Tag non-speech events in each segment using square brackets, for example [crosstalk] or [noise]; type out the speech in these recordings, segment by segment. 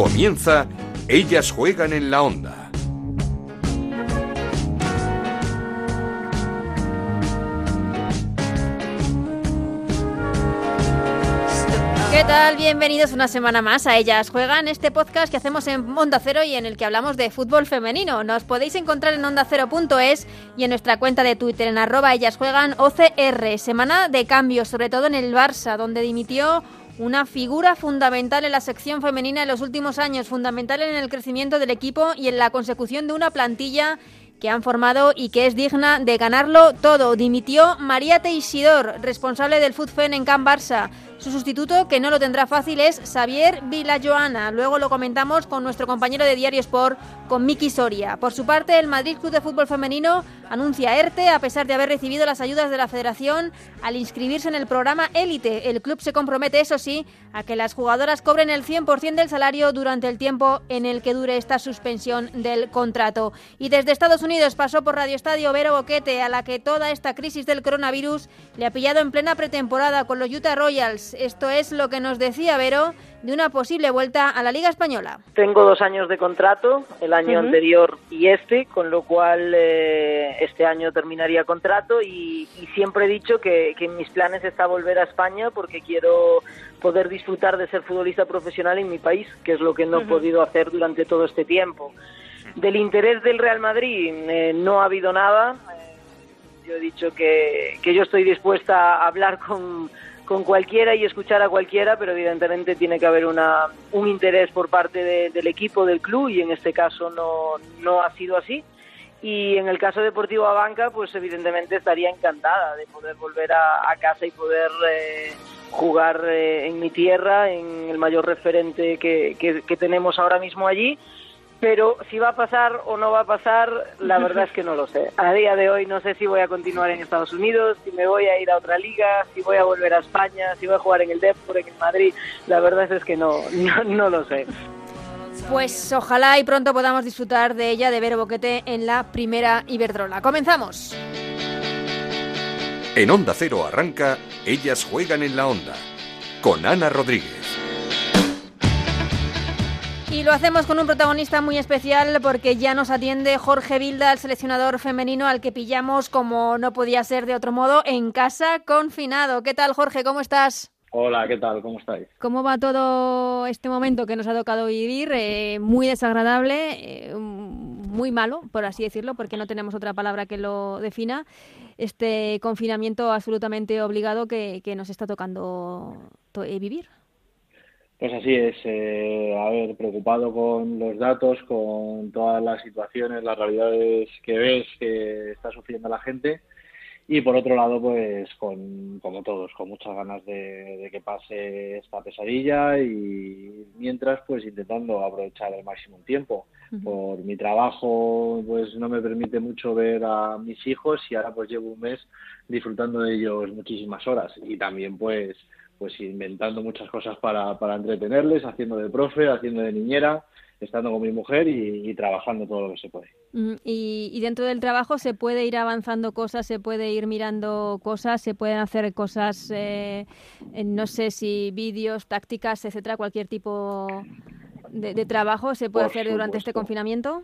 Comienza Ellas juegan en la onda. ¿Qué tal? Bienvenidos una semana más a Ellas Juegan, este podcast que hacemos en Onda Cero y en el que hablamos de fútbol femenino. Nos podéis encontrar en ondacero.es y en nuestra cuenta de Twitter en arroba Ellas Juegan OCR. Semana de cambios, sobre todo en el Barça, donde dimitió una figura fundamental en la sección femenina en los últimos años, fundamental en el crecimiento del equipo y en la consecución de una plantilla que han formado y que es digna de ganarlo todo. Dimitió María Teisidor, responsable del FUTFEN en Can Barça. Su sustituto, que no lo tendrá fácil, es Xavier Villajoana. Luego lo comentamos con nuestro compañero de Diario Sport, con Miki Soria. Por su parte, el Madrid Club de Fútbol Femenino anuncia ERTE a pesar de haber recibido las ayudas de la Federación al inscribirse en el programa Élite. El club se compromete, eso sí, a que las jugadoras cobren el 100% del salario durante el tiempo en el que dure esta suspensión del contrato. Y desde Estados Unidos pasó por Radio Estadio Vero Boquete, a la que toda esta crisis del coronavirus le ha pillado en plena pretemporada con los Utah Royals. Esto es lo que nos decía Vero de una posible vuelta a la Liga Española. Tengo dos años de contrato, el año anterior y este, con lo cual eh, este año terminaría contrato y, y siempre he dicho que, que, en mis planes está volver a España porque quiero poder disfrutar de ser futbolista profesional en mi país, que es lo que no he podido hacer durante todo este tiempo. Del interés del Real Madrid eh, no ha habido nada. Eh, yo he dicho que, que yo estoy dispuesta a hablar con con cualquiera y escuchar a cualquiera, pero evidentemente tiene que haber una, un interés por parte de, del equipo, del club, y en este caso no, no ha sido así. Y en el caso Deportivo Abanca, pues evidentemente estaría encantada de poder volver a, casa y poder eh, jugar eh, en mi tierra, en el mayor referente que, que tenemos ahora mismo allí pero si va a pasar o no va a pasar, la [laughs] verdad es que no lo sé. A día de hoy no sé si voy a continuar en Estados Unidos, si me voy a ir a otra liga, si voy a volver a España, si voy a jugar en el Depor, en el Madrid. La verdad es que no, [laughs] no, no lo sé. Pues ojalá y pronto podamos disfrutar de ella, de Vero Boquete, en la primera Iberdrola. ¡Comenzamos! En Onda Cero arranca Ellas juegan en la Onda, con Ana Rodríguez. Y lo hacemos con un protagonista muy especial porque ya nos atiende Jorge Vilda, el seleccionador femenino al que pillamos como no podía ser de otro modo en casa confinado. ¿Qué tal Jorge? ¿Cómo estás? Hola, ¿qué tal? ¿Cómo estáis? ¿Cómo va todo este momento que nos ha tocado vivir? Eh, muy desagradable, eh, muy malo, por así decirlo, porque no tenemos otra palabra que lo defina. Este confinamiento absolutamente obligado que, que nos está tocando to vivir. Pues así es, eh, a ver, preocupado con los datos, con todas las situaciones, las realidades que ves que está sufriendo la gente y por otro lado, pues con, como todos, con muchas ganas de, de, que pase esta pesadilla y mientras, pues intentando aprovechar al máximo un tiempo. Uh -huh. Por mi trabajo, pues no me permite mucho ver a mis hijos y ahora pues llevo un mes disfrutando de ellos muchísimas horas y también pues pues inventando muchas cosas para, para entretenerles, haciendo de profe, haciendo de niñera, estando con mi mujer y, y trabajando todo lo que se puede. Mm, y, y, dentro del trabajo se puede ir avanzando cosas, se puede ir mirando cosas, se pueden hacer cosas, eh, no sé si vídeos, tácticas, etcétera, cualquier tipo de, de trabajo se puede por hacer supuesto. durante este confinamiento.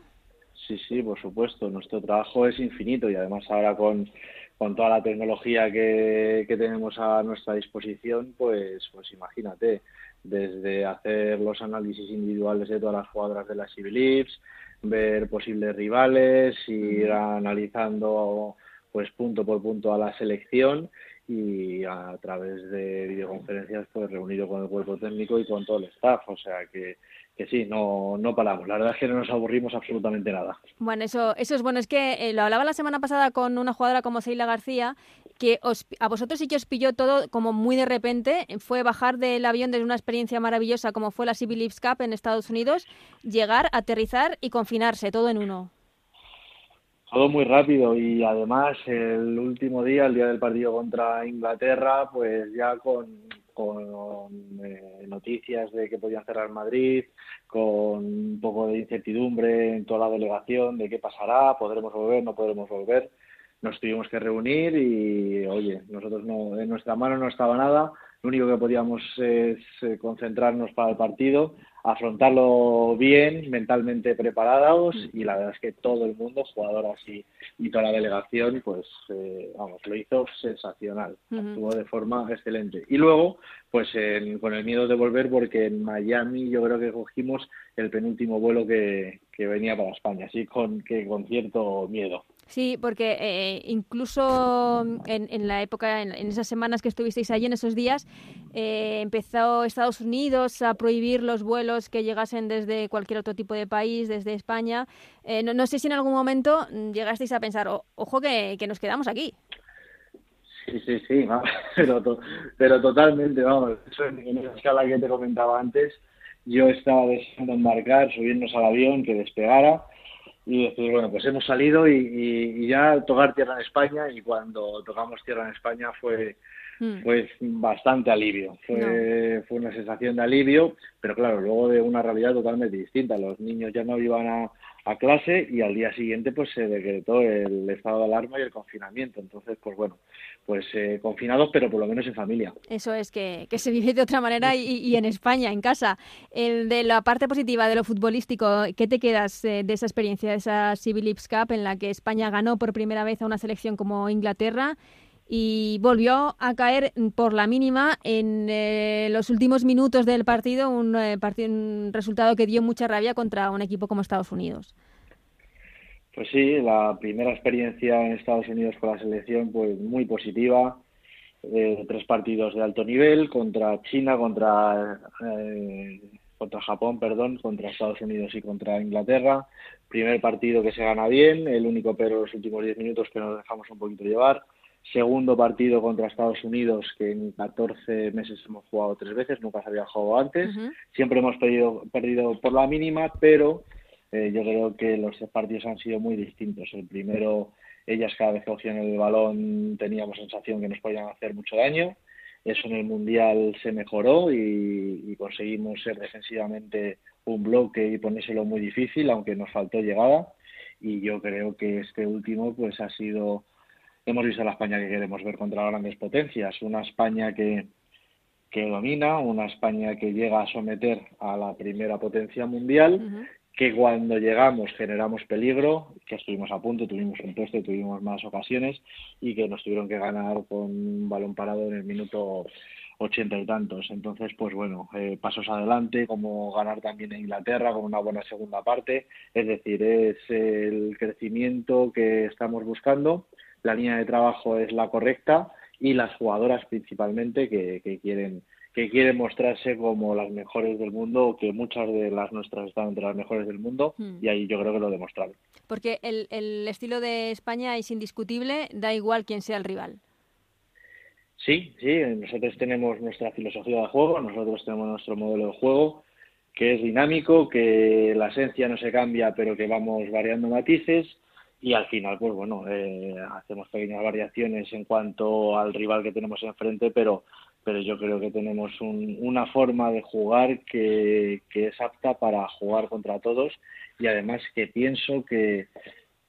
Sí, sí, por supuesto. Nuestro trabajo es infinito y además ahora con con toda la tecnología que, que, tenemos a nuestra disposición, pues, pues imagínate, desde hacer los análisis individuales de todas las jugadoras de las Beliefs, ver posibles rivales, ir analizando pues punto por punto a la selección y a través de videoconferencias pues reunido con el cuerpo técnico y con todo el staff, o sea que que sí, no, no paramos. La verdad es que no nos aburrimos absolutamente nada. Bueno, eso, eso es bueno. Es que eh, lo hablaba la semana pasada con una jugadora como Seila García, que os, a vosotros sí que os pilló todo como muy de repente. Fue bajar del avión desde una experiencia maravillosa como fue la Civil Leaves Cup en Estados Unidos, llegar, aterrizar y confinarse, todo en uno. Todo muy rápido y además el último día, el día del partido contra Inglaterra, pues ya con, con eh, noticias de que podían cerrar Madrid, con un poco de incertidumbre en toda la delegación de qué pasará, podremos volver, no podremos volver. Nos tuvimos que reunir y, oye, nosotros no, en nuestra mano no estaba nada, lo único que podíamos es eh, concentrarnos para el partido, afrontarlo bien, mentalmente preparados y la verdad es que todo el mundo, jugadoras y, y toda la delegación, pues eh, vamos, lo hizo sensacional, actuó de forma excelente. Y luego, pues con el miedo de volver porque en Miami yo creo que cogimos el penúltimo vuelo que, que venía para España, así con, que con cierto miedo. Sí, porque eh, incluso en, en, la época, en, esas semanas que estuvisteis allí, en esos días, eh, empezó Estados Unidos a prohibir los vuelos que llegasen desde cualquier otro tipo de país, desde España. Eh, no, sé si en algún momento llegasteis a pensar, ojo que, que, nos quedamos aquí. Sí, sí, sí, [laughs] pero, pero totalmente, vamos, en, en esa escala que te comentaba antes, yo estaba deseando embarcar, subirnos al avión, que despegara y decir, bueno, pues hemos salido y, ya tocar tierra en España y cuando tocamos tierra en España fue mm. pues bastante alivio, fue, fue una sensación de alivio, pero claro, luego de una realidad totalmente distinta, los niños ya no iban a, a clase y al día siguiente pues se decretó el estado de alarma y el confinamiento. Entonces, pues bueno, pues eh, confinados pero por lo menos en familia. Eso es, que, que se vive de otra manera y, y, en España, en casa. El de la parte positiva de lo futbolístico, ¿qué te quedas eh, de esa experiencia, de esa Civil Cup en la que España ganó por primera vez a una selección como Inglaterra? Y volvió a caer por la mínima en eh, los últimos minutos del partido, un, eh, un resultado que dio mucha rabia contra un equipo como Estados Unidos. Pues sí, la primera experiencia en Estados Unidos con la selección pues muy positiva. Eh, tres partidos de alto nivel contra China, contra contra Japón, perdón, contra Estados Unidos y contra Inglaterra. Primer partido que se gana bien, el único pero los últimos diez minutos que nos dejamos un poquito llevar segundo partido contra Estados Unidos, que en 14 meses hemos jugado tres veces, nunca se había jugado antes. Siempre hemos perdido, perdido por la mínima, pero eh, yo creo que los tres partidos han sido muy distintos. El primero, ellas cada vez que cogían el balón teníamos sensación que nos podían hacer mucho daño. Eso en el Mundial se mejoró y, y conseguimos ser defensivamente un bloque y ponérselo muy difícil, aunque nos faltó llegada. Y yo creo que este último pues ha sido hemos visto la España que queremos ver contra grandes potencias, una España que, que domina, una España que llega a someter a la primera potencia mundial, que cuando llegamos generamos peligro, que estuvimos a punto, tuvimos un puesto, tuvimos más ocasiones y que nos tuvieron que ganar con un balón parado en el minuto ochenta y tantos. Entonces, pues bueno, eh, pasos adelante, como ganar también en Inglaterra con una buena segunda parte. Es decir, es el crecimiento que estamos buscando la línea de trabajo es la correcta y las jugadoras principalmente que, quieren que quieren mostrarse como las mejores del mundo, que muchas de las nuestras están entre las mejores del mundo, hmm. y ahí yo creo que lo demostraron. Porque el, el estilo de España es indiscutible, da igual quién sea el rival. Sí, sí, nosotros tenemos nuestra filosofía de juego, nosotros tenemos nuestro modelo de juego, que es dinámico, que la esencia no se cambia, pero que vamos variando matices, y al final, pues bueno, eh, hacemos pequeñas variaciones en cuanto al rival que tenemos enfrente, pero, pero yo creo que tenemos un, una forma de jugar que, que es apta para jugar contra todos y además que pienso que,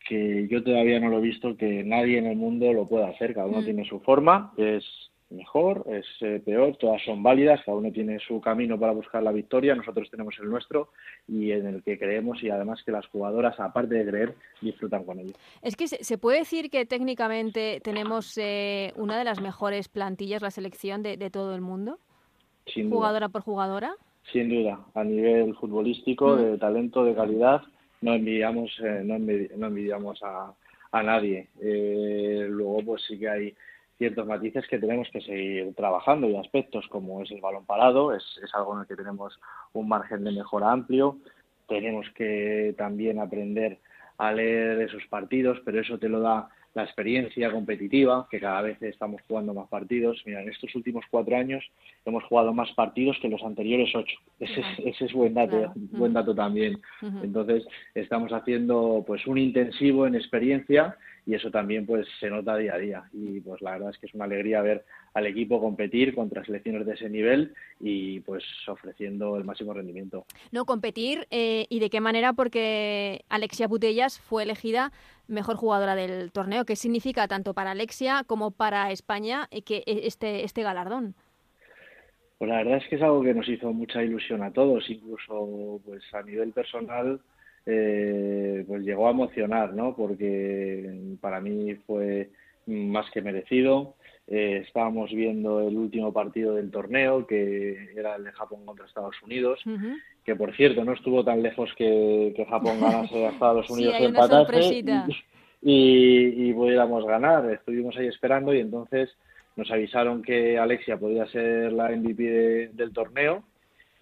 que yo todavía no lo he visto que nadie en el mundo lo pueda hacer, cada uno mm. tiene su forma, es mejor, es eh, peor, todas son válidas, cada uno tiene su camino para buscar la victoria, nosotros tenemos el nuestro y en el que creemos y además que las jugadoras, aparte de creer, disfrutan con ello. Es que se puede decir que técnicamente tenemos eh, una de las mejores plantillas, la selección de, todo el mundo, jugadora por jugadora. Sin duda, a nivel futbolístico, mm. de talento, de calidad, no envidiamos, eh, no, envidiamos a, a nadie. luego, pues sí que hay ciertos matices que tenemos que seguir trabajando y aspectos como es el balón parado, es, es algo en el que tenemos un margen de mejora amplio, tenemos que también aprender a leer esos partidos, pero eso te lo da la experiencia competitiva, que cada vez estamos jugando más partidos. Mira, en estos últimos cuatro años hemos jugado más partidos que los anteriores ocho. Ese, es, ese es buen dato, buen dato también. Entonces, estamos haciendo pues un intensivo en experiencia y eso también pues se nota día a día y pues la verdad es que es una alegría ver al equipo competir contra selecciones de ese nivel y pues ofreciendo el máximo rendimiento. No, competir eh, y de qué manera porque Alexia Putellas fue elegida mejor jugadora del torneo. ¿Qué significa tanto para Alexia como para España eh, que eh, este, este galardón? Pues la verdad es que es algo que nos hizo mucha ilusión a todos, incluso pues a nivel personal eh, pues llegó a emocionar, ¿no? Porque para mí fue más que merecido. Eh, estábamos viendo el último partido del torneo, que era el de Japón contra Estados Unidos, que por cierto no estuvo tan lejos que, Japón ganase a Estados [laughs] Unidos sí, empatase [laughs] y, y, pudiéramos ganar. Estuvimos ahí esperando y entonces nos avisaron que Alexia podía ser la MVP del torneo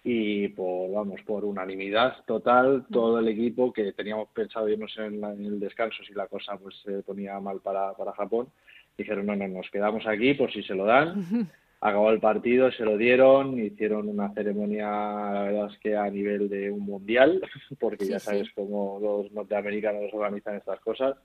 y por vamos por unanimidad total todo el equipo que teníamos pensado irnos en, el descanso si la cosa pues se ponía mal para, para Japón dijeron no no nos quedamos aquí por si se lo dan [laughs] acabó el partido se lo dieron hicieron una ceremonia la verdad es que a nivel de un mundial [laughs] porque ya sabes cómo los norteamericanos organizan estas cosas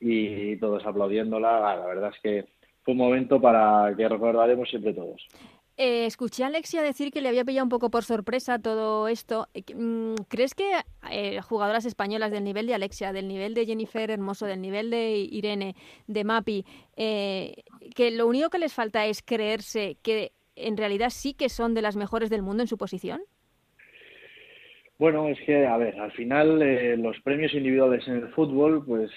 y todos aplaudiéndola la verdad es que fue un momento para que recordaremos siempre todos eh, escuché a Alexia decir que le había pillado un poco por sorpresa todo esto. Eh, mm, ¿Crees que eh, jugadoras españolas del nivel de Alexia, del nivel de Jennifer Hermoso, del nivel de Irene, de Mapi, que lo único que les falta es creerse que en realidad sí que son de las mejores del mundo en su posición? Bueno, es que, a ver, al final los premios individuales en el fútbol pues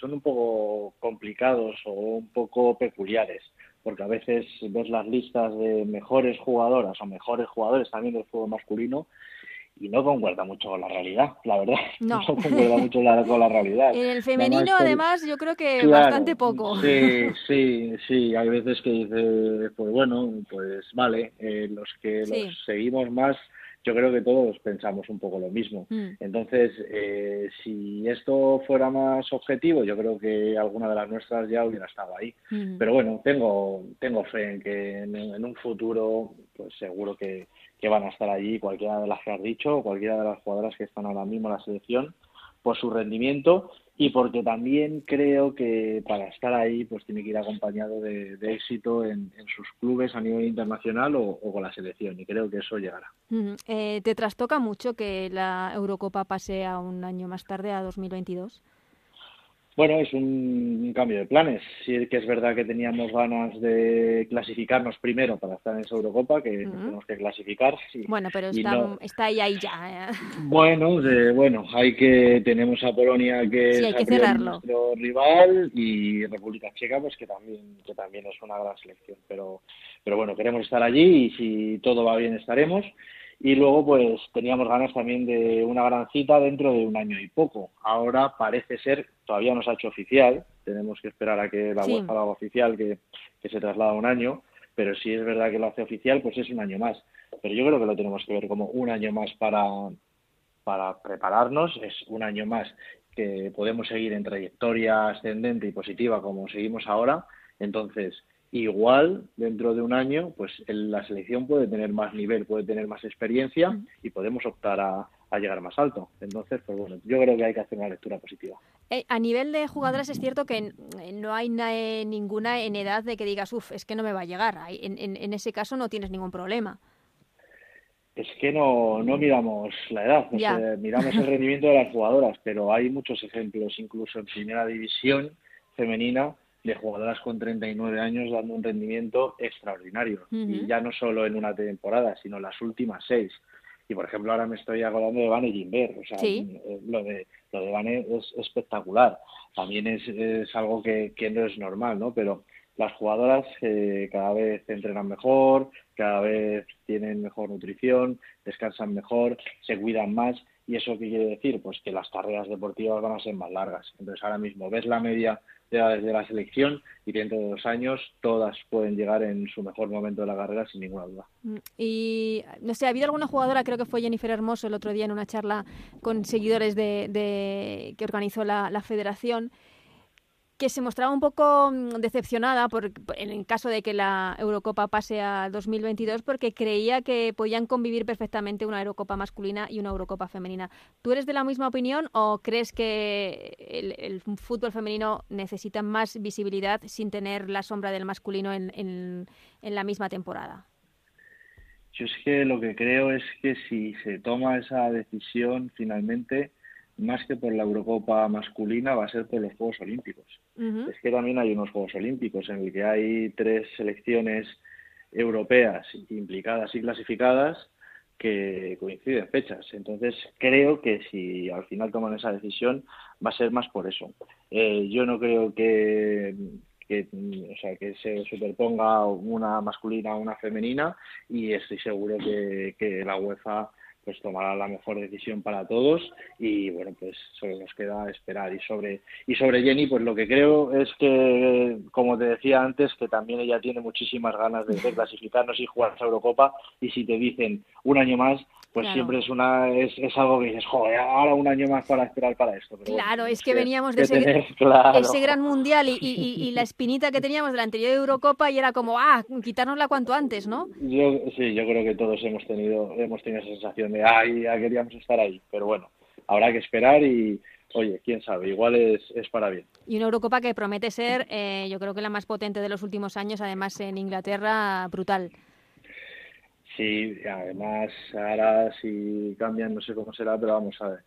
son un poco complicados o un poco peculiares porque a veces ves las listas de mejores jugadoras o mejores jugadores también del fútbol masculino y no concuerda mucho con la realidad, la verdad. [laughs] No, no concuerda mucho con la realidad. En el femenino, además, yo creo que bastante poco. Sí, sí, sí. Hay veces que dices, pues bueno, pues vale, eh, los que los seguimos más yo creo que todos pensamos un poco lo mismo. Mm. Entonces, eh, si esto fuera más objetivo, yo creo que alguna de las nuestras ya hubiera estado ahí. Mm. Pero bueno, tengo, tengo fe en que en, un futuro, pues seguro que, que, van a estar allí cualquiera de las que has dicho, cualquiera de las jugadoras que están ahora mismo en la selección, por su rendimiento y porque también creo que para estar ahí pues tiene que ir acompañado de, éxito en, sus clubes a nivel internacional o, con la selección y creo que eso llegará. Eh, ¿Te trastoca mucho que la Eurocopa pase a un año más tarde, a 2022? Bueno, es un, cambio de planes. Sí que es verdad que teníamos ganas de clasificarnos primero para estar en esa Eurocopa, que tenemos que clasificar. bueno, pero está, está, ahí, ahí ya. ¿eh? [laughs] Bueno, bueno, hay que tenemos a Polonia que es nuestro rival y República Checa, pues que también que también es una gran selección. Pero pero bueno, queremos estar allí y si todo va bien estaremos. Y luego, pues teníamos ganas también de una gran cita dentro de un año y poco. Ahora parece ser, todavía no se ha hecho oficial, tenemos que esperar a que la UEFA haga oficial, que, se traslada un año, pero si es verdad que lo hace oficial, pues es un año más. Pero yo creo que lo tenemos que ver como un año más para, para prepararnos, es un año más que podemos seguir en trayectoria ascendente y positiva como seguimos ahora. Entonces, igual dentro de un año pues la selección puede tener más nivel, puede tener más experiencia y podemos optar a, llegar más alto. Entonces, pues bueno, yo creo que hay que hacer una lectura positiva. Eh, a nivel de jugadoras es cierto que no hay ninguna en edad de que digas, uff, es que no me va a llegar. En, en, ese caso no tienes ningún problema. Es que no, no miramos la edad, miramos el rendimiento de las jugadoras, pero hay muchos ejemplos, incluso en primera división femenina, de jugadoras con 39 años dando un rendimiento extraordinario. Y ya no solo en una temporada, sino las últimas seis. Y por ejemplo, ahora me estoy acordando de Vane Gimber. O sea, eh, lo de, lo de Vane es espectacular. También es, es algo que, que, no es normal, ¿no? Pero las jugadoras eh, cada vez entrenan mejor, cada vez tienen mejor nutrición, descansan mejor, se cuidan más. ¿Y eso qué quiere decir? Pues que las carreras deportivas van a ser más largas. Entonces ahora mismo ves la media desde la selección y dentro de dos años todas pueden llegar en su mejor momento de la carrera sin ninguna duda. Mm, y no sé, ha habido alguna jugadora, creo que fue Jennifer Hermoso el otro día en una charla con seguidores de, que organizó la, la federación, que se mostraba un poco mm, decepcionada por, en el caso de que la Eurocopa pase a 2022 porque creía que podían convivir perfectamente una Eurocopa masculina y una Eurocopa femenina. ¿Tú eres de la misma opinión o crees que el, fútbol femenino necesita más visibilidad sin tener la sombra del masculino en, en, en la misma temporada? Yo es que lo que creo es que si se toma esa decisión finalmente más que por la Eurocopa masculina, va a ser por los Juegos Olímpicos. Es que también hay unos Juegos Olímpicos en el que hay tres selecciones europeas implicadas y clasificadas que coinciden fechas. Entonces, creo que si al final toman esa decisión, va a ser más por eso. Eh, yo no creo que, o sea, que se superponga una masculina a una femenina y estoy seguro que, que la UEFA pues tomará la mejor decisión para todos y bueno pues solo nos queda esperar. Y sobre y sobre Jenny pues lo que creo es que como te decía antes que también ella tiene muchísimas ganas de, clasificarnos y jugar a Eurocopa. Y si te dicen un año más pues siempre es una es, es, algo que dices joder ahora un año más para esperar para esto claro es que, veníamos [laughs] de ese, ese, gran mundial y, y, la espinita que teníamos de la anterior Eurocopa y era como ah quitárnosla cuanto antes no yo sí yo creo que todos hemos tenido hemos tenido esa sensación de, ya queríamos estar ahí. Pero bueno, habrá que esperar y, oye, quién sabe, igual es, es para bien. Y una Eurocopa que promete ser, eh, yo creo que la más potente de los últimos años, además en Inglaterra, brutal. Sí, además ahora si cambian, no sé cómo será, pero vamos a ver.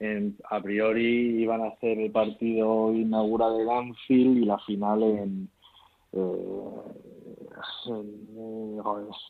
En, a priori iban a hacer el partido inaugural de Anfield y la final en, eh,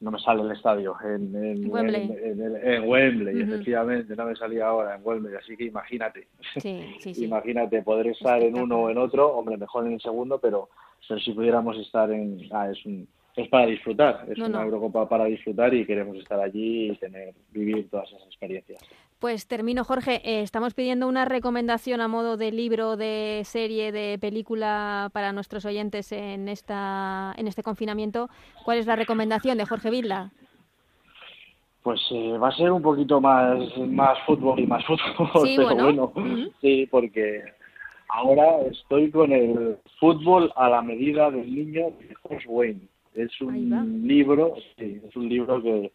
no me sale el estadio, en, en Wembley, en, Wembley efectivamente, no me salía ahora en Wembley, así que imagínate, [laughs] imagínate poder estar en uno o en otro, hombre, mejor en el segundo, pero, pero si pudiéramos estar en, ah, es un, es para disfrutar, es una Eurocopa para disfrutar y queremos estar allí y tener, vivir todas esas experiencias. Pues termino, Jorge. Eh, estamos pidiendo una recomendación a modo de libro, de serie, de película para nuestros oyentes en esta en este confinamiento. ¿Cuál es la recomendación de Jorge Vilda? Pues eh, va a ser un poquito más más fútbol y más fútbol, [laughs] sí, pero bueno, sí, porque ahora estoy con el fútbol a la medida del niño de Jorge Wayne. Es un libro, sí, es un libro que,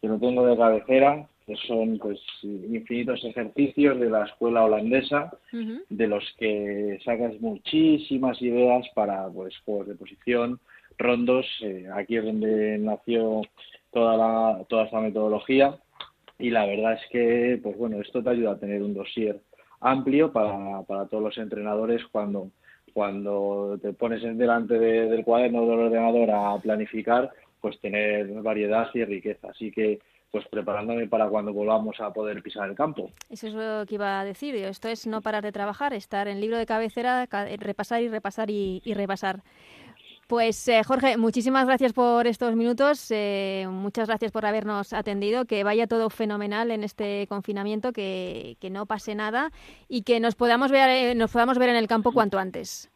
que lo tengo de cabecera, que son pues infinitos ejercicios de la escuela holandesa, de los que sacas muchísimas ideas para pues juegos de posición, rondos, eh, aquí es donde nació toda la, toda esta metodología. Y la verdad es que pues bueno esto te ayuda a tener un dossier amplio para, para todos los entrenadores cuando cuando te pones delante del cuaderno del ordenador a planificar, pues tener variedad y riqueza. Así que pues preparándome para cuando volvamos a poder pisar el campo. Eso es lo que iba a decir. Esto es no parar de trabajar, estar en libro de cabecera, repasar y repasar y, repasar. Pues eh, Jorge, muchísimas gracias por estos minutos, eh, muchas gracias por habernos atendido, que vaya todo fenomenal en este confinamiento, que, que no pase nada y que nos podamos ver, eh, nos podamos ver en el campo cuanto antes.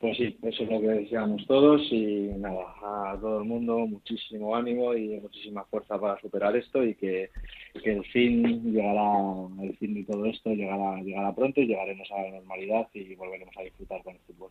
Pues sí, eso es lo que deseamos todos y nada, a todo el mundo muchísimo ánimo y muchísima fuerza para superar esto y que, el fin llegará, el fin de todo esto llegará, llegará pronto y llegaremos a la normalidad y volveremos a disfrutar con el fútbol.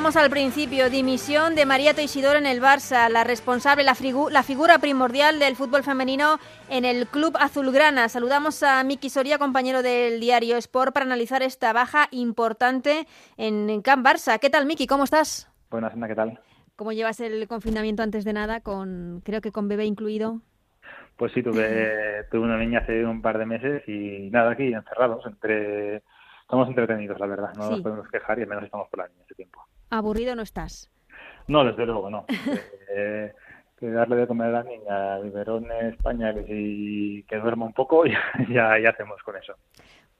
Decíamos al principio, dimisión de María Teixidor en el Barça, la responsable, la, la, figura primordial del fútbol femenino en el club azulgrana. Saludamos a Miki Soria, compañero del diario Sport, para analizar esta baja importante en Camp Barça. ¿Qué tal, Miki? ¿Cómo estás? Buenas, ¿qué tal? ¿Cómo llevas el confinamiento antes de nada, con creo que con bebé incluido? Pues sí, tuve, [laughs] tuve una niña hace un par de meses y nada, aquí encerrados entre estamos entretenidos, la verdad. No nos podemos quejar y al menos estamos por la niña ese tiempo. ¿Aburrido no estás? No, desde luego no. [laughs] eh, darle de comer a la niña biberones, pañales y que duerma un poco, ya, [laughs] ya, ya hacemos con eso.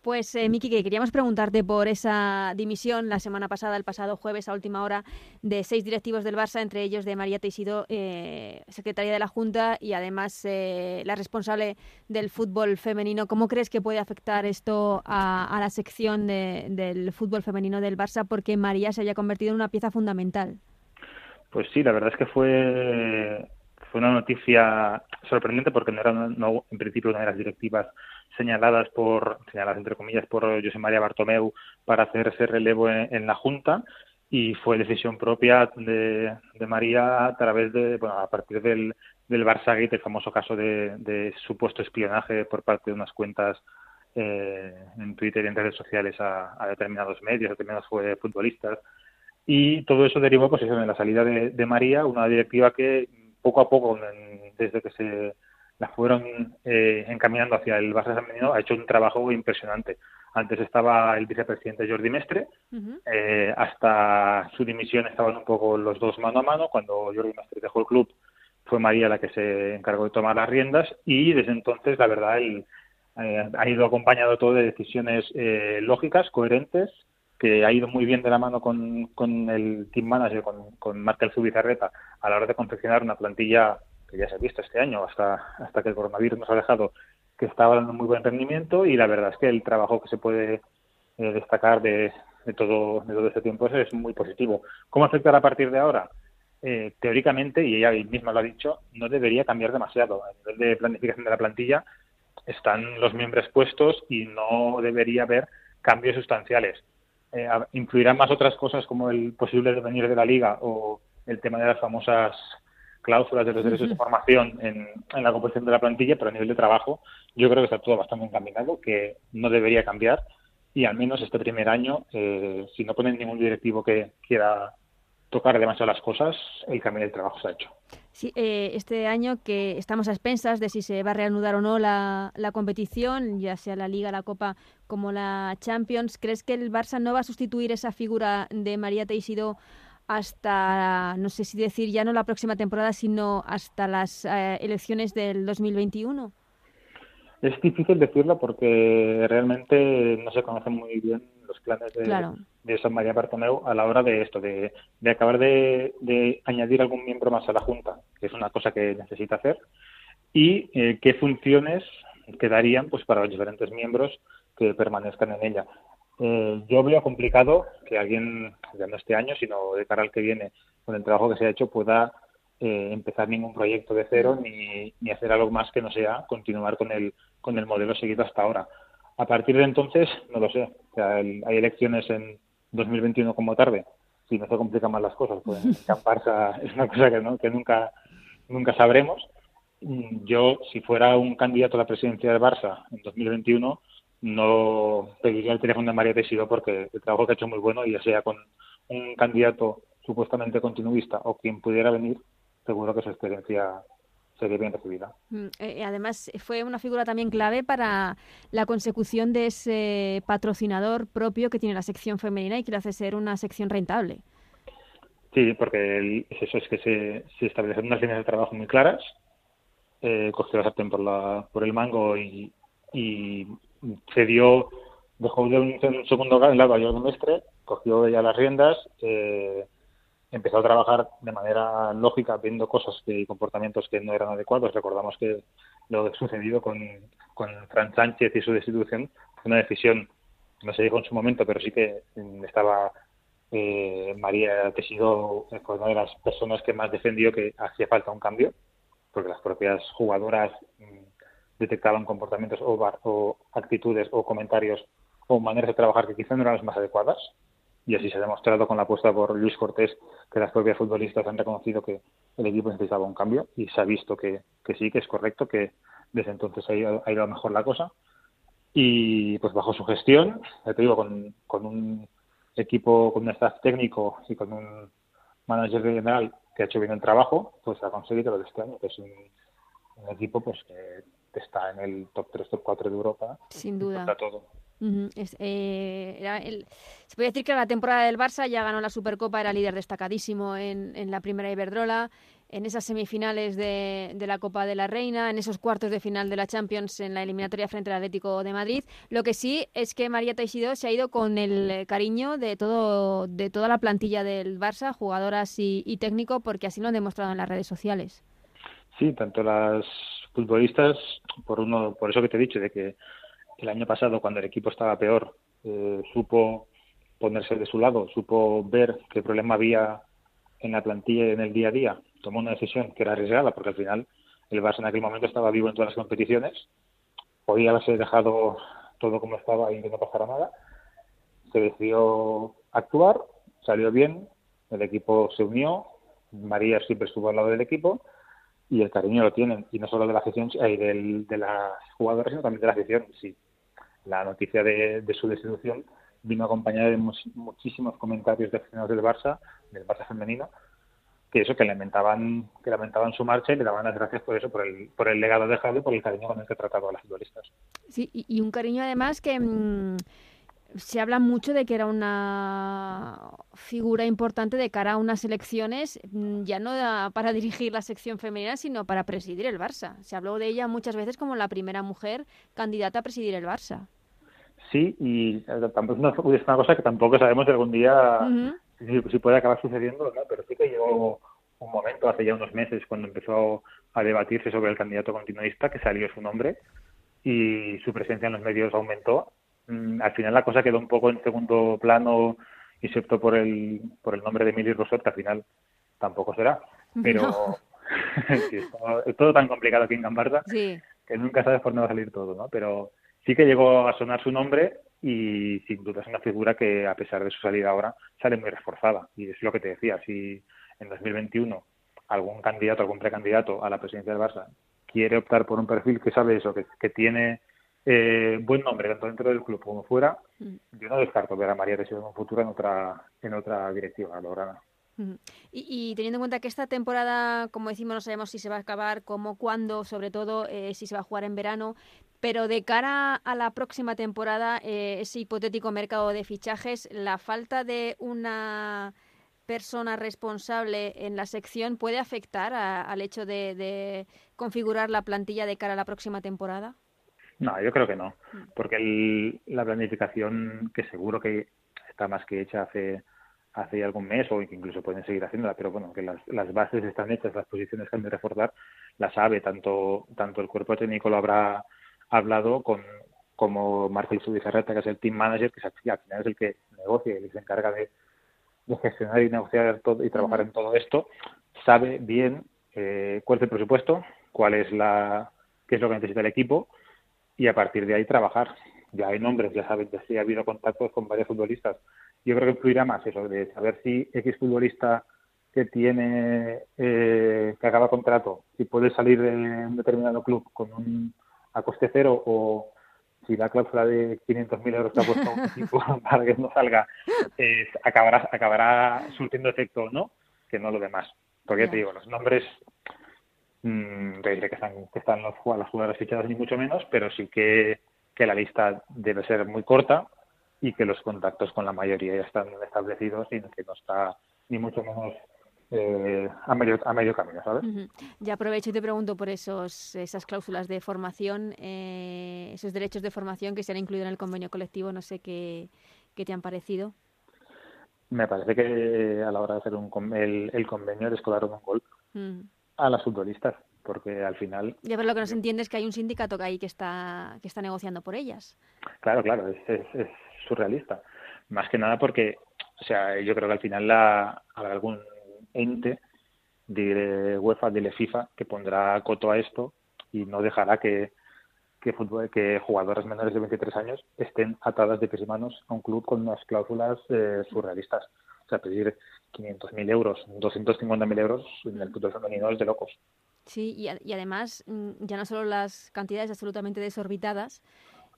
Pues, eh, Miki, que queríamos preguntarte por esa dimisión la semana pasada, el pasado jueves, a última hora, de seis directivos del Barça, entre ellos de María Teixido, eh, secretaria de la Junta y además eh, la responsable del fútbol femenino. ¿Cómo crees que puede afectar esto a, la sección del fútbol femenino del Barça? Porque María se haya convertido en una pieza fundamental. Pues sí, la verdad es que fue, fue una noticia sorprendente porque no era en principio una de las directivas señaladas por, señaladas entre comillas, por José María Bartomeu para hacer ese relevo en, la Junta y fue decisión propia de, María a través de, bueno, a partir del, del Barça el famoso caso de, supuesto espionaje por parte de unas cuentas en Twitter y en redes sociales a, determinados medios, a determinados futbolistas. Y todo eso derivó pues, en la salida de, María, una directiva que poco a poco, desde que se la fueron eh, encaminando hacia el Barça femenino, ha hecho un trabajo impresionante. Antes estaba el vicepresidente Jordi Mestre, eh, hasta su dimisión estaban un poco los dos mano a mano. Cuando Jordi Mestre dejó el club, fue María la que se encargó de tomar las riendas y desde entonces, la verdad, eh, ha ido acompañado todo de decisiones lógicas, coherentes, que ha ido muy bien de la mano con, con el team manager, con, con Markel Zubizarreta, a la hora de confeccionar una plantilla que ya se ha visto este año, hasta, hasta que el coronavirus nos ha dejado que estaba dando muy buen rendimiento y la verdad es que el trabajo que se puede eh, destacar de, de, todo, de todo este tiempo es, muy positivo. ¿Cómo afectará a partir de ahora? Eh, teóricamente, y ella misma lo ha dicho, no debería cambiar demasiado. A nivel de planificación de la plantilla están los miembros puestos y no debería haber cambios sustanciales. Eh, más otras cosas como el posible devenir de la liga o el tema de las famosas cláusulas de los derechos de formación en, la composición de la plantilla, pero a nivel de trabajo yo creo que está todo bastante encaminado, que no debería cambiar y al menos este primer año, eh, si no ponen ningún directivo que quiera tocar demasiado las cosas, el cambio del trabajo se ha hecho. Sí, eh, este año que estamos a expensas de si se va a reanudar o no la, la, competición, ya sea la Liga, la Copa como la Champions, ¿crees que el Barça no va a sustituir esa figura de María Teixido hasta, no sé si decir ya no la próxima temporada, sino hasta las eh, elecciones del 2021? Es difícil decirlo porque realmente no se conocen muy bien los planes de, San María Bartomeu a la hora de esto, de, acabar de, añadir algún miembro más a la Junta, que es una cosa que necesita hacer, y eh, qué funciones quedarían pues para los diferentes miembros que permanezcan en ella. Eh, yo veo complicado que alguien, ya no este año, sino de cara al que viene, con el trabajo que se ha hecho, pueda eh, empezar ningún proyecto de cero ni, ni, hacer algo más que no sea continuar con el, con el modelo seguido hasta ahora. A partir de entonces, no lo sé. hay elecciones en 2021 como tarde. Si no se complican más las cosas, pues [laughs] camparse es una cosa que, ¿no? que nunca, nunca sabremos. Yo, si fuera un candidato a la presidencia del Barça en 2021, no pediría el teléfono de María Teixidó porque el trabajo que ha hecho es muy bueno y ya sea con un candidato supuestamente continuista o quien pudiera venir, seguro que su experiencia sería bien recibida. Mm, eh, además, fue una figura también clave para la consecución de ese patrocinador propio que tiene la sección femenina y que le hace ser una sección rentable. Sí, porque eso es que se, se establecen unas líneas de trabajo muy claras, eh, cogió la sartén por, la, por el mango y, y se dio, dejó de un, segundo lado a Jorge Mestre, cogió ya las riendas, eh, empezó a trabajar de manera lógica, viendo cosas y comportamientos que no eran adecuados. Recordamos que lo sucedido con, con Fran Sánchez y su destitución fue una decisión, no se dijo en su momento, pero sí que estaba eh, María Tesido fue una de las personas que más defendió que hacía falta un cambio, porque las propias jugadoras mm, detectaban comportamientos o, actitudes o comentarios o maneras de trabajar que quizá no eran las más adecuadas. Y así se ha demostrado con la apuesta por Luis Cortés que las propias futbolistas han reconocido que el equipo necesitaba un cambio y se ha visto que, sí, que es correcto, que desde entonces ha ido, ha ido mejor la cosa. Y pues bajo su gestión, ya te digo, con, con un equipo, con un staff técnico y con un manager general que ha hecho bien el trabajo, pues ha conseguido lo de este año, que es un, un equipo pues que está en el top 3, top 4 de Europa. Sin duda. todo. Eh, se puede decir que la temporada del Barça ya ganó la Supercopa, era líder destacadísimo en, en la primera Iberdrola, en esas semifinales de, de, la Copa de la Reina, en esos cuartos de final de la Champions, en la eliminatoria frente al Atlético de Madrid. Lo que sí es que María Teixidó se ha ido con el cariño de todo de toda la plantilla del Barça, jugadoras y, y técnico, porque así lo han demostrado en las redes sociales. Sí, tanto las futbolistas, por uno, por eso que te he dicho, de que el año pasado, cuando el equipo estaba peor, eh, supo ponerse de su lado, supo ver qué problema había en la plantilla y en el día a día, tomó una decisión que era arriesgada, porque al final el Barça en aquel momento estaba vivo en todas las competiciones, podía haberse dejado todo como estaba y que no pasara nada, se decidió actuar, salió bien, el equipo se unió, María siempre estuvo al lado del equipo y el cariño lo tienen, y no solo de la afición, eh, del, de las jugadoras, sino también de la afición. Sí. la noticia de, su destitución vino acompañada de muchísimos comentarios de aficionados del Barça, del Barça femenino, que eso, que lamentaban, que lamentaban su marcha y le daban las gracias por eso, por el, por el legado dejado y por el cariño con el que tratado a las futbolistas. Sí, y, un cariño además que mm, se habla mucho de que era una figura importante de cara a unas elecciones, mm, ya no para [laughs] dirigir la sección femenina, sino para presidir el Barça. Se habló de ella muchas veces como la primera mujer candidata a presidir el Barça. Sí, y eh, tampoco es una cosa que tampoco sabemos si algún día si, puede acabar sucediendo, pero sí que llegó un momento, hace ya unos meses, cuando empezó a debatirse sobre el candidato continuista, que salió su nombre y su presencia en los medios aumentó. Mm, al final la cosa quedó un poco en segundo plano y se optó por el, por el nombre de Emily Rosot, que al final tampoco será. [laughs] Pero [laughs] es, todo, tan complicado aquí en Gambarda que nunca sabes por dónde va a salir todo, ¿no? Pero sí que llegó a sonar su nombre y sin duda es una figura que a pesar de su salida ahora sale muy reforzada y es lo que te decía si en 2021 algún candidato algún precandidato a la presidencia del Barça quiere optar por un perfil que sabe eso que, tiene eh, buen nombre tanto dentro del club como fuera mm. yo no descarto ver a María Teixeira en un futuro en otra en otra directiva lograda y, teniendo en cuenta que esta temporada, como decimos, no sabemos si se va a acabar, cómo, cuándo, sobre todo eh, si se va a jugar en verano, pero de cara a la próxima temporada, eh, ese hipotético mercado de fichajes, la falta de una persona responsable en la sección puede afectar al hecho de, configurar la plantilla de cara a la próxima temporada? No, yo creo que no, mm. porque la planificación, que seguro que está más que hecha hace hace algún mes o incluso pueden seguir haciéndola, pero bueno, que las, las bases están hechas, las posiciones que han de reforzar, la sabe, tanto, tanto el cuerpo técnico lo habrá hablado con como Marcel Subizarreta, que es el team manager, que al final es el que negocia y se encarga de, gestionar y negociar todo y trabajar en todo esto, sabe bien eh, cuál es el presupuesto, cuál es la qué es lo que necesita el equipo y a partir de ahí trabajar. Ya hay nombres, ya saben, ya sí ha habido contactos con varios futbolistas yo creo que influirá más eso, de saber si X futbolista que tiene, eh, que acaba contrato, si puede salir de un determinado club con un a coste cero o si la cláusula de 500.000 euros que ha puesto un equipo [laughs] para que no salga acabará, acabará surtiendo efecto o no, que no lo demás. Porque ya te digo, los nombres, mmm, te diré que están, que están los, las jugadoras fichadas ni mucho menos, pero sí que, que la lista debe ser muy corta y que los contactos con la mayoría ya están establecidos y que no está ni mucho menos eh, a, medio, a medio camino, ¿sabes? Ya aprovecho y te pregunto por esos, esas cláusulas de formación, eh, esos derechos de formación que se han incluido en el convenio colectivo, no sé qué, qué te han parecido. Me parece que a la hora de hacer un, el, el convenio descolaron un gol a las futbolistas, porque al final... Ya, pero lo que no se entiende es que hay un sindicato que ahí que está, que está negociando por ellas. Claro, claro, es, es surrealista. Más que nada porque, o sea, yo creo que al final la, habrá algún ente de UEFA, de FIFA, que pondrá coto a esto y no dejará que, que, fútbol, que jugadoras menores de 23 años estén atadas de pies y manos a un club con unas cláusulas eh, surrealistas. Sea, pedir 500.000 euros, 250.000 euros en el fútbol femenino es de locos. Sí, y, y, además mm, ya no solo las cantidades absolutamente desorbitadas,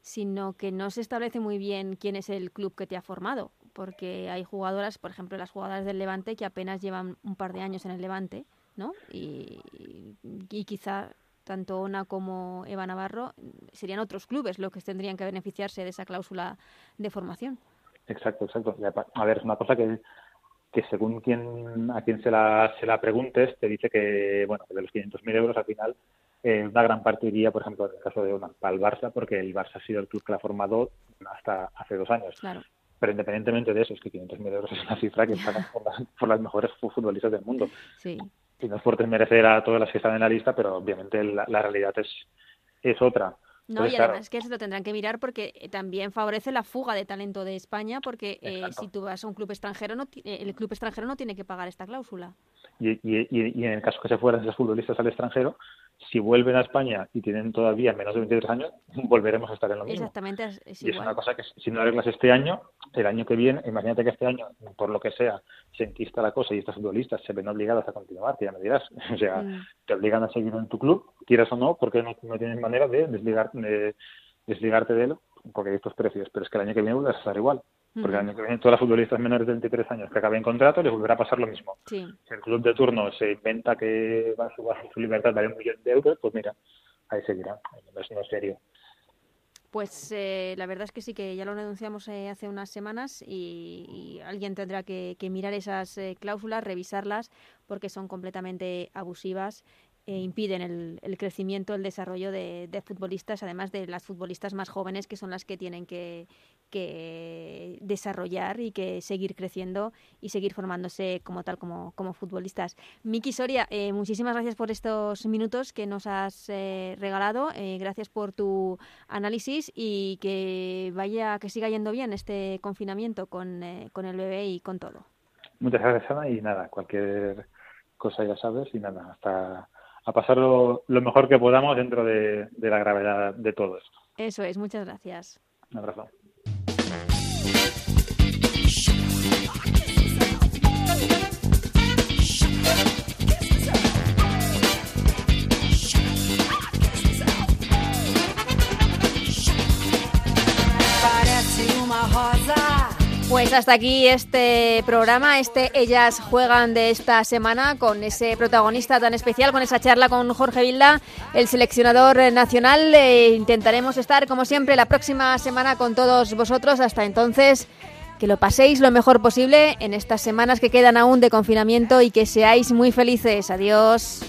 sino que no se establece muy bien quién es el club que te ha formado, porque hay jugadoras, por ejemplo, las jugadoras del Levante que apenas llevan un par de años en el Levante, ¿no? Y, quizá tanto Ona como Eva Navarro serían otros clubes los que tendrían que beneficiarse de esa cláusula de formación. Exacto, exacto. A ver, es una cosa que, que según quien, a quien se la, se la preguntes, te dice que, bueno, que de los 500.000 euros al final eh, una gran parte iría, por ejemplo, en el caso de una, para el Barça, porque el Barça ha sido el club que la ha formado hasta hace dos años. Pero independientemente de eso, es que 500.000 euros es una cifra que pagan por, las, mejores futbolistas del mundo. Sí. Y no es por desmerecer a todas las que están en la lista, pero obviamente la, realidad es, es otra. No, y además que eso lo tendrán que mirar porque eh, también favorece la fuga de talento de España, porque eh, si tú vas a un club extranjero, no, el club extranjero no tiene que pagar esta cláusula. Y, y, y, en el caso que se fueran esos futbolistas al extranjero, si vuelven a España y tienen todavía menos de 23 años, [laughs] volveremos a estar en lo mismo. Exactamente, es, y es una cosa que si no arreglas este año, el año que viene, imagínate que este año, por lo que sea, se enquista la cosa y estas futbolistas se ven obligadas a continuar, que ya me dirás. [laughs] O sea, mm. te obligan a seguir en tu club, quieras o no, porque no, no tienes manera de, desligar, de desligarte de él, porque hay estos precios, pero es que el año que viene vuelve a estar igual. Porque el año que viene todas las futbolistas menores de 23 años que acaben contrato les volverá a pasar lo mismo. Si el club de turno se inventa que va a su, su libertad vale un millón de euros, pues mira, ahí seguirá. No es, no serio. Pues eh, la verdad es que sí, que ya lo denunciamos eh, hace unas semanas y, alguien tendrá que, mirar esas eh, cláusulas, revisarlas, porque son completamente abusivas e impiden el, el, crecimiento, el desarrollo de, de, futbolistas, además de las futbolistas más jóvenes, que son las que tienen que, que desarrollar y que seguir creciendo y seguir formándose como tal, como, como futbolistas. Miki Soria, eh, muchísimas gracias por estos minutos que nos has eh, regalado, eh, gracias por tu análisis y que vaya, que siga yendo bien este confinamiento con, con el bebé y con todo. Muchas gracias, Ana, y nada, cualquier cosa ya sabes, y nada, hasta a pasarlo lo mejor que podamos dentro de, de la gravedad de todo esto. Eso es, muchas gracias. Un abrazo. Thank you. Pues hasta aquí este programa, este Ellas Juegan de esta semana, con ese protagonista tan especial, con esa charla con Jorge Vilda, el seleccionador nacional. Eh, intentaremos estar, como siempre, la próxima semana con todos vosotros. Hasta entonces, que lo paséis lo mejor posible en estas semanas que quedan aún de confinamiento y que seáis muy felices. Adiós.